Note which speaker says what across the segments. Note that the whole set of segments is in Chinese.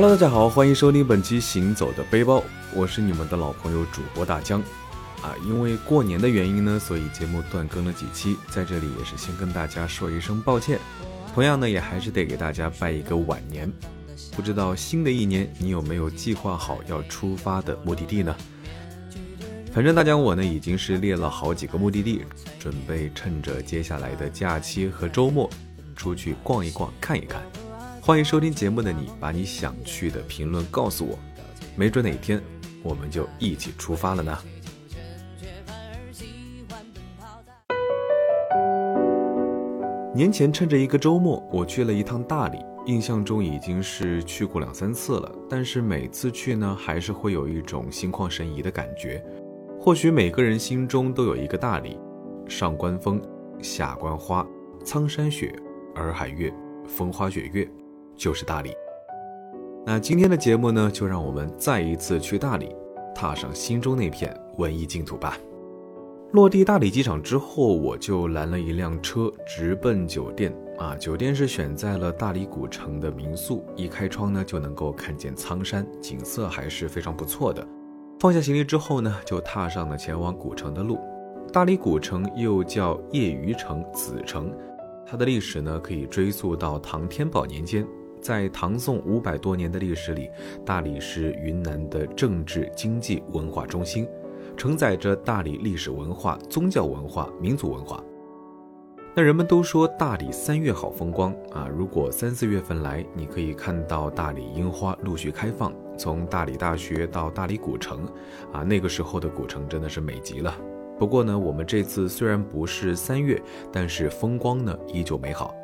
Speaker 1: Hello，大家好，欢迎收听本期《行走的背包》，我是你们的老朋友主播大江。啊，因为过年的原因呢，所以节目断更了几期，在这里也是先跟大家说一声抱歉。同样呢，也还是得给大家拜一个晚年。不知道新的一年你有没有计划好要出发的目的地呢？反正大江我呢已经是列了好几个目的地，准备趁着接下来的假期和周末出去逛一逛、看一看。欢迎收听节目的你，把你想去的评论告诉我，没准哪天我们就一起出发了呢。年前趁着一个周末，我去了一趟大理，印象中已经是去过两三次了，但是每次去呢，还是会有一种心旷神怡的感觉。或许每个人心中都有一个大理，上观风，下观花，苍山雪，洱海月，风花雪月，就是大理。那今天的节目呢，就让我们再一次去大理，踏上心中那片文艺净土吧。落地大理机场之后，我就拦了一辆车，直奔酒店。啊，酒店是选在了大理古城的民宿，一开窗呢就能够看见苍山，景色还是非常不错的。放下行李之后呢，就踏上了前往古城的路。大理古城又叫夜鱼城、紫城，它的历史呢可以追溯到唐天宝年间。在唐宋五百多年的历史里，大理是云南的政治、经济、文化中心，承载着大理历史文化、宗教文化、民族文化。那人们都说大理三月好风光啊，如果三四月份来，你可以看到大理樱花陆续开放。从大理大学到大理古城，啊，那个时候的古城真的是美极了。不过呢，我们这次虽然不是三月，但是风光呢依旧美好。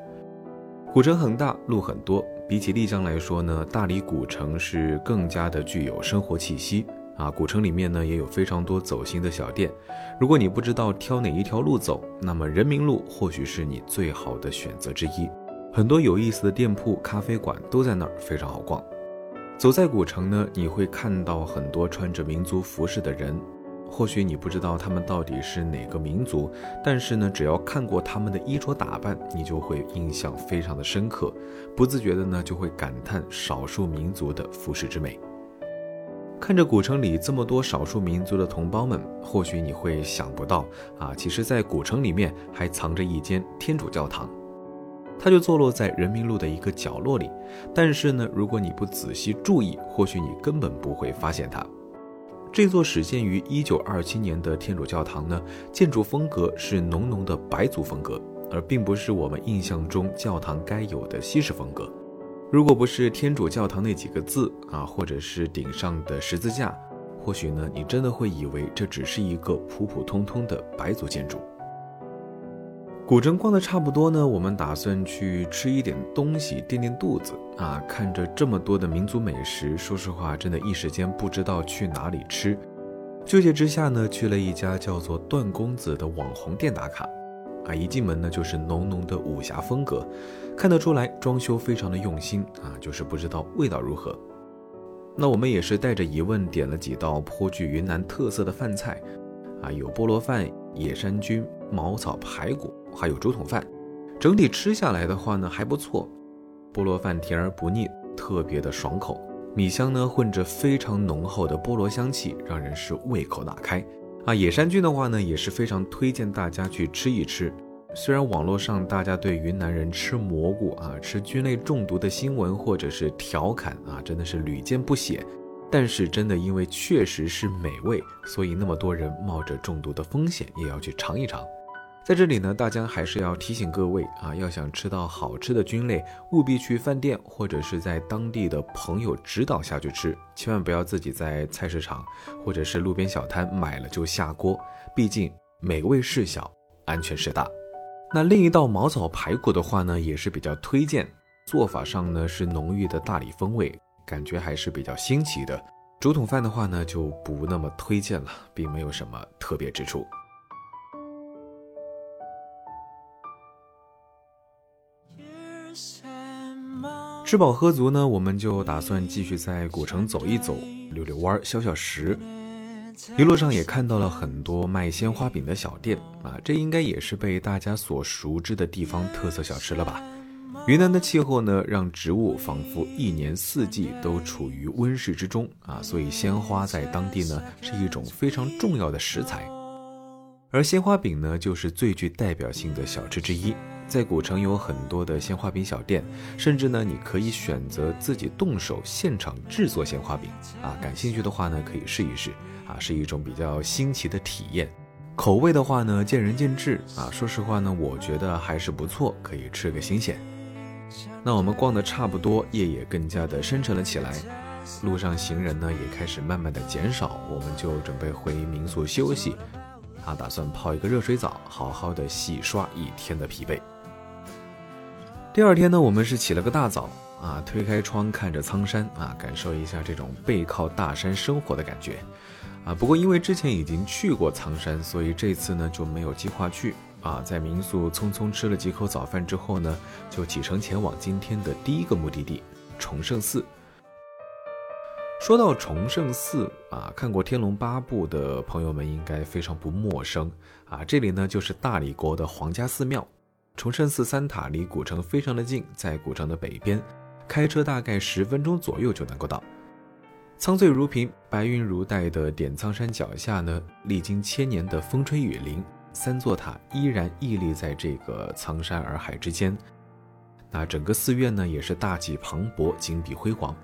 Speaker 1: 古城很大，路很多，比起丽江来说呢，大理古城是更加的具有生活气息啊。古城里面呢也有非常多走心的小店，如果你不知道挑哪一条路走，那么人民路或许是你最好的选择之一。很多有意思的店铺、咖啡馆都在那儿，非常好逛。走在古城呢，你会看到很多穿着民族服饰的人。或许你不知道他们到底是哪个民族，但是呢，只要看过他们的衣着打扮，你就会印象非常的深刻，不自觉的呢就会感叹少数民族的服饰之美。看着古城里这么多少数民族的同胞们，或许你会想不到啊，其实，在古城里面还藏着一间天主教堂。它就坐落在人民路的一个角落里，但是呢，如果你不仔细注意，或许你根本不会发现它。这座始建于1927年的天主教堂呢，建筑风格是浓浓的白族风格，而并不是我们印象中教堂该有的西式风格。如果不是天主教堂那几个字啊，或者是顶上的十字架，或许呢，你真的会以为这只是一个普普通通的白族建筑。古城逛的差不多呢，我们打算去吃一点东西垫垫肚子啊。看着这么多的民族美食，说实话，真的一时间不知道去哪里吃。纠结之下呢，去了一家叫做段公子的网红店打卡。啊，一进门呢就是浓浓的武侠风格，看得出来装修非常的用心啊，就是不知道味道如何。那我们也是带着疑问点了几道颇具云南特色的饭菜，啊，有菠萝饭、野山菌、茅草排骨。还有竹筒饭，整体吃下来的话呢还不错。菠萝饭甜而不腻，特别的爽口。米香呢混着非常浓厚的菠萝香气，让人是胃口大开。啊，野山菌的话呢也是非常推荐大家去吃一吃。虽然网络上大家对云南人吃蘑菇啊、吃菌类中毒的新闻或者是调侃啊，真的是屡见不鲜，但是真的因为确实是美味，所以那么多人冒着中毒的风险也要去尝一尝。在这里呢，大江还是要提醒各位啊，要想吃到好吃的菌类，务必去饭店或者是在当地的朋友指导下去吃，千万不要自己在菜市场或者是路边小摊买了就下锅，毕竟美味事小，安全事大。那另一道茅草排骨的话呢，也是比较推荐，做法上呢是浓郁的大理风味，感觉还是比较新奇的。竹筒饭的话呢，就不那么推荐了，并没有什么特别之处。吃饱喝足呢，我们就打算继续在古城走一走，溜溜弯，消消食。一路上也看到了很多卖鲜花饼的小店啊，这应该也是被大家所熟知的地方特色小吃了吧？云南的气候呢，让植物仿佛一年四季都处于温室之中啊，所以鲜花在当地呢是一种非常重要的食材。而鲜花饼呢，就是最具代表性的小吃之一。在古城有很多的鲜花饼小店，甚至呢，你可以选择自己动手现场制作鲜花饼啊。感兴趣的话呢，可以试一试啊，是一种比较新奇的体验。口味的话呢，见仁见智啊。说实话呢，我觉得还是不错，可以吃个新鲜。那我们逛的差不多，夜也更加的深沉了起来，路上行人呢也开始慢慢的减少，我们就准备回民宿休息，啊，打算泡一个热水澡，好好的洗刷一天的疲惫。第二天呢，我们是起了个大早啊，推开窗看着苍山啊，感受一下这种背靠大山生活的感觉，啊，不过因为之前已经去过苍山，所以这次呢就没有计划去。啊，在民宿匆匆吃了几口早饭之后呢，就启程前往今天的第一个目的地崇圣寺。说到崇圣寺啊，看过《天龙八部》的朋友们应该非常不陌生啊。这里呢就是大理国的皇家寺庙，崇圣寺三塔离古城非常的近，在古城的北边，开车大概十分钟左右就能够到。苍翠如萍、白云如带的点苍山脚下呢，历经千年的风吹雨淋。三座塔依然屹立在这个苍山洱海之间，那整个寺院呢也是大气磅礴、金碧辉煌，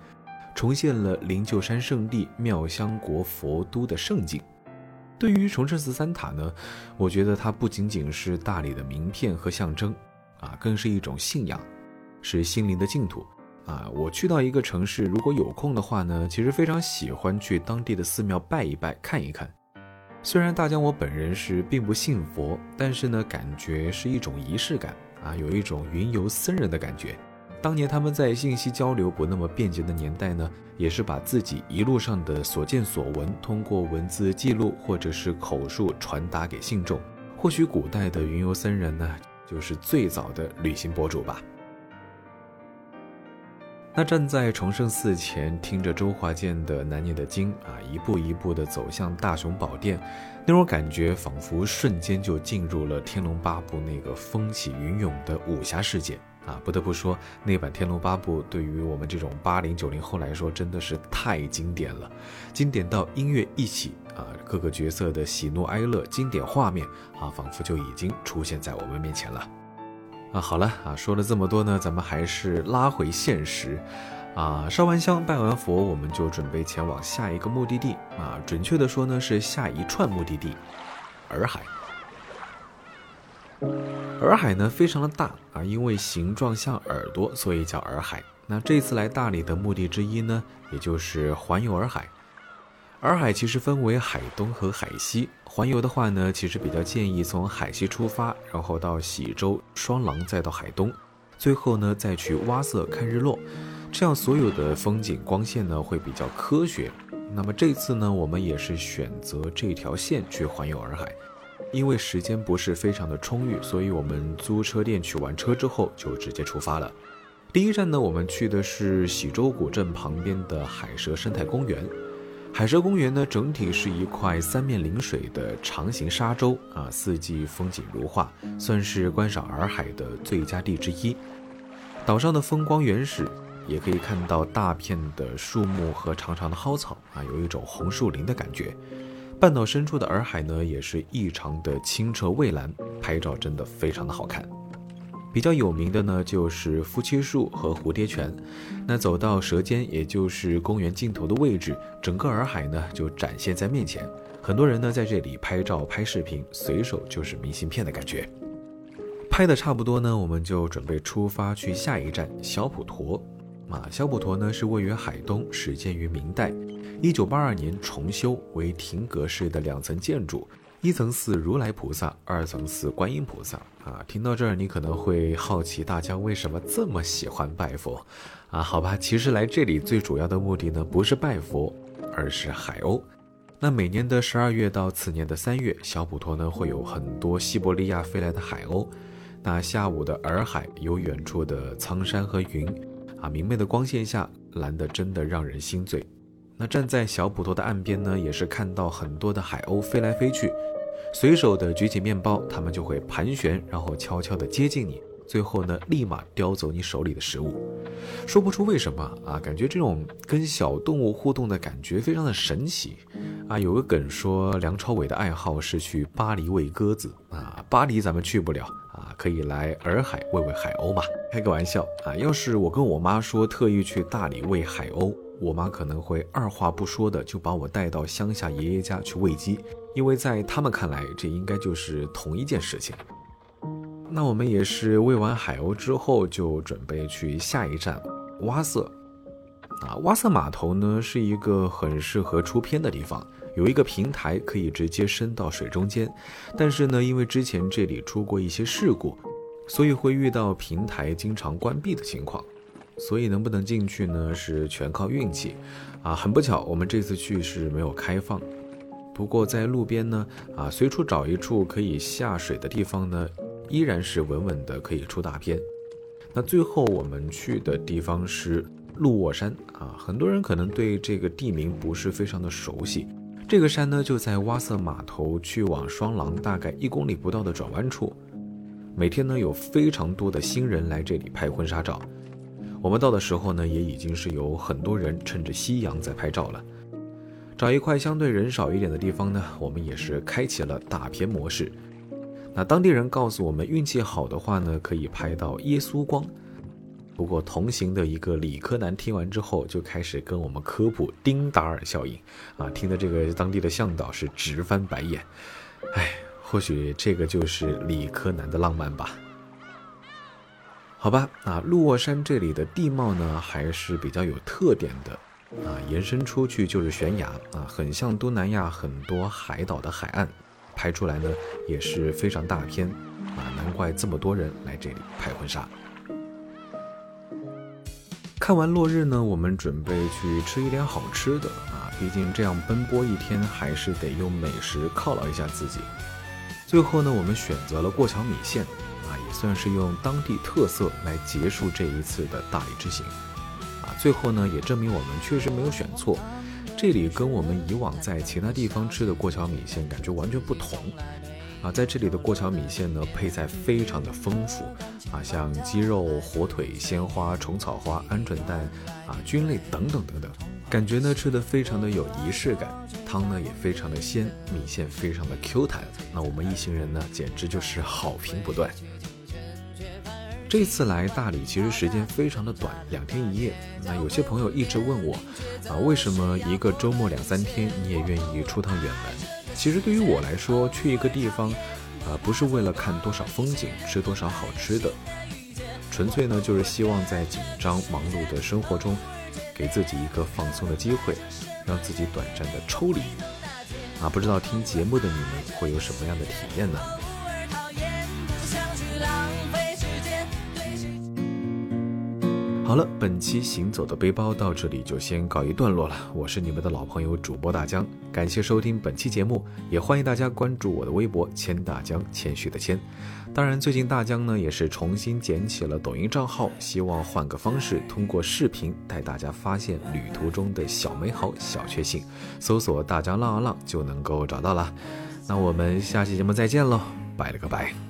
Speaker 1: 重现了灵鹫山圣地妙香国佛都的盛景。对于崇圣寺三塔呢，我觉得它不仅仅是大理的名片和象征，啊，更是一种信仰，是心灵的净土。啊，我去到一个城市，如果有空的话呢，其实非常喜欢去当地的寺庙拜一拜、看一看。虽然大江我本人是并不信佛，但是呢，感觉是一种仪式感啊，有一种云游僧人的感觉。当年他们在信息交流不那么便捷的年代呢，也是把自己一路上的所见所闻，通过文字记录或者是口述传达给信众。或许古代的云游僧人呢，就是最早的旅行博主吧。那站在崇圣寺前，听着周华健的《难念的经》啊，一步一步地走向大雄宝殿，那种感觉仿佛瞬间就进入了《天龙八部》那个风起云涌的武侠世界啊！不得不说，那版《天龙八部》对于我们这种八零九零后来说，真的是太经典了，经典到音乐一起啊，各个角色的喜怒哀乐、经典画面啊，仿佛就已经出现在我们面前了。啊，好了啊，说了这么多呢，咱们还是拉回现实，啊，烧完香拜完佛，我们就准备前往下一个目的地啊，准确的说呢是下一串目的地，洱海。洱海呢非常的大啊，因为形状像耳朵，所以叫洱海。那这次来大理的目的之一呢，也就是环游洱海。洱海其实分为海东和海西，环游的话呢，其实比较建议从海西出发，然后到喜洲、双廊，再到海东，最后呢再去挖色看日落，这样所有的风景光线呢会比较科学。那么这次呢，我们也是选择这条线去环游洱海，因为时间不是非常的充裕，所以我们租车店取完车之后就直接出发了。第一站呢，我们去的是喜洲古镇旁边的海蛇生态公园。海蛇公园呢，整体是一块三面临水的长形沙洲啊，四季风景如画，算是观赏洱海的最佳地之一。岛上的风光原始，也可以看到大片的树木和长长的蒿草啊，有一种红树林的感觉。半岛深处的洱海呢，也是异常的清澈蔚蓝，拍照真的非常的好看。比较有名的呢，就是夫妻树和蝴蝶泉。那走到舌尖，也就是公园尽头的位置，整个洱海呢就展现在面前。很多人呢在这里拍照、拍视频，随手就是明信片的感觉。拍的差不多呢，我们就准备出发去下一站小普陀。啊，小普陀呢是位于海东，始建于明代，一九八二年重修为亭阁式的两层建筑。一层似如来菩萨，二层似观音菩萨啊。听到这儿，你可能会好奇大家为什么这么喜欢拜佛啊？好吧，其实来这里最主要的目的呢，不是拜佛，而是海鸥。那每年的十二月到次年的三月，小普陀呢会有很多西伯利亚飞来的海鸥。那下午的洱海，有远处的苍山和云啊，明媚的光线下，蓝的真的让人心醉。那站在小普陀的岸边呢，也是看到很多的海鸥飞来飞去，随手的举起面包，它们就会盘旋，然后悄悄地接近你，最后呢，立马叼走你手里的食物。说不出为什么啊，感觉这种跟小动物互动的感觉非常的神奇啊。有个梗说梁朝伟的爱好是去巴黎喂鸽子啊，巴黎咱们去不了啊，可以来洱海喂喂海鸥嘛，开个玩笑啊。要是我跟我妈说特意去大理喂海鸥，我妈可能会二话不说的就把我带到乡下爷爷家去喂鸡，因为在他们看来这应该就是同一件事情。那我们也是喂完海鸥之后，就准备去下一站洼色。啊，洼色码头呢是一个很适合出片的地方，有一个平台可以直接伸到水中间。但是呢，因为之前这里出过一些事故，所以会遇到平台经常关闭的情况。所以能不能进去呢，是全靠运气。啊，很不巧，我们这次去是没有开放。不过在路边呢，啊，随处找一处可以下水的地方呢。依然是稳稳的可以出大片。那最后我们去的地方是鹿卧山啊，很多人可能对这个地名不是非常的熟悉。这个山呢就在洼色码头去往双廊大概一公里不到的转弯处。每天呢有非常多的新人来这里拍婚纱照。我们到的时候呢也已经是有很多人趁着夕阳在拍照了。找一块相对人少一点的地方呢，我们也是开启了大片模式。那当地人告诉我们，运气好的话呢，可以拍到耶稣光。不过同行的一个理科男听完之后，就开始跟我们科普丁达尔效应，啊，听的这个当地的向导是直翻白眼。哎，或许这个就是理科男的浪漫吧。好吧，啊，鹿卧山这里的地貌呢还是比较有特点的，啊，延伸出去就是悬崖，啊，很像东南亚很多海岛的海岸。拍出来呢也是非常大片，啊，难怪这么多人来这里拍婚纱。看完落日呢，我们准备去吃一点好吃的啊，毕竟这样奔波一天，还是得用美食犒劳一下自己。最后呢，我们选择了过桥米线，算是用当地特色来结束这一次的大理之行。啊，最后呢，也证明我们确实没有选错。这里跟我们以往在其他地方吃的过桥米线感觉完全不同，啊，在这里的过桥米线呢，配菜非常的丰富，啊，像鸡肉、火腿、鲜花、虫草花、鹌鹑蛋，啊，菌类等等等等，感觉呢吃的非常的有仪式感，汤呢也非常的鲜，米线非常的 Q 弹，那我们一行人呢简直就是好评不断。这次来大理其实时间非常的短，两天一夜。那有些朋友一直问我，啊，为什么一个周末两三天你也愿意出趟远门？其实对于我来说，去一个地方，啊，不是为了看多少风景，吃多少好吃的，纯粹呢就是希望在紧张忙碌的生活中，给自己一个放松的机会，让自己短暂的抽离。啊，不知道听节目的你们会有什么样的体验呢？好了，本期行走的背包到这里就先告一段落了。我是你们的老朋友主播大江，感谢收听本期节目，也欢迎大家关注我的微博“谦大江”，谦虚的谦。当然，最近大江呢也是重新捡起了抖音账号，希望换个方式，通过视频带大家发现旅途中的小美好、小确幸。搜索“大江浪啊浪”就能够找到了。那我们下期节目再见喽，拜了个拜。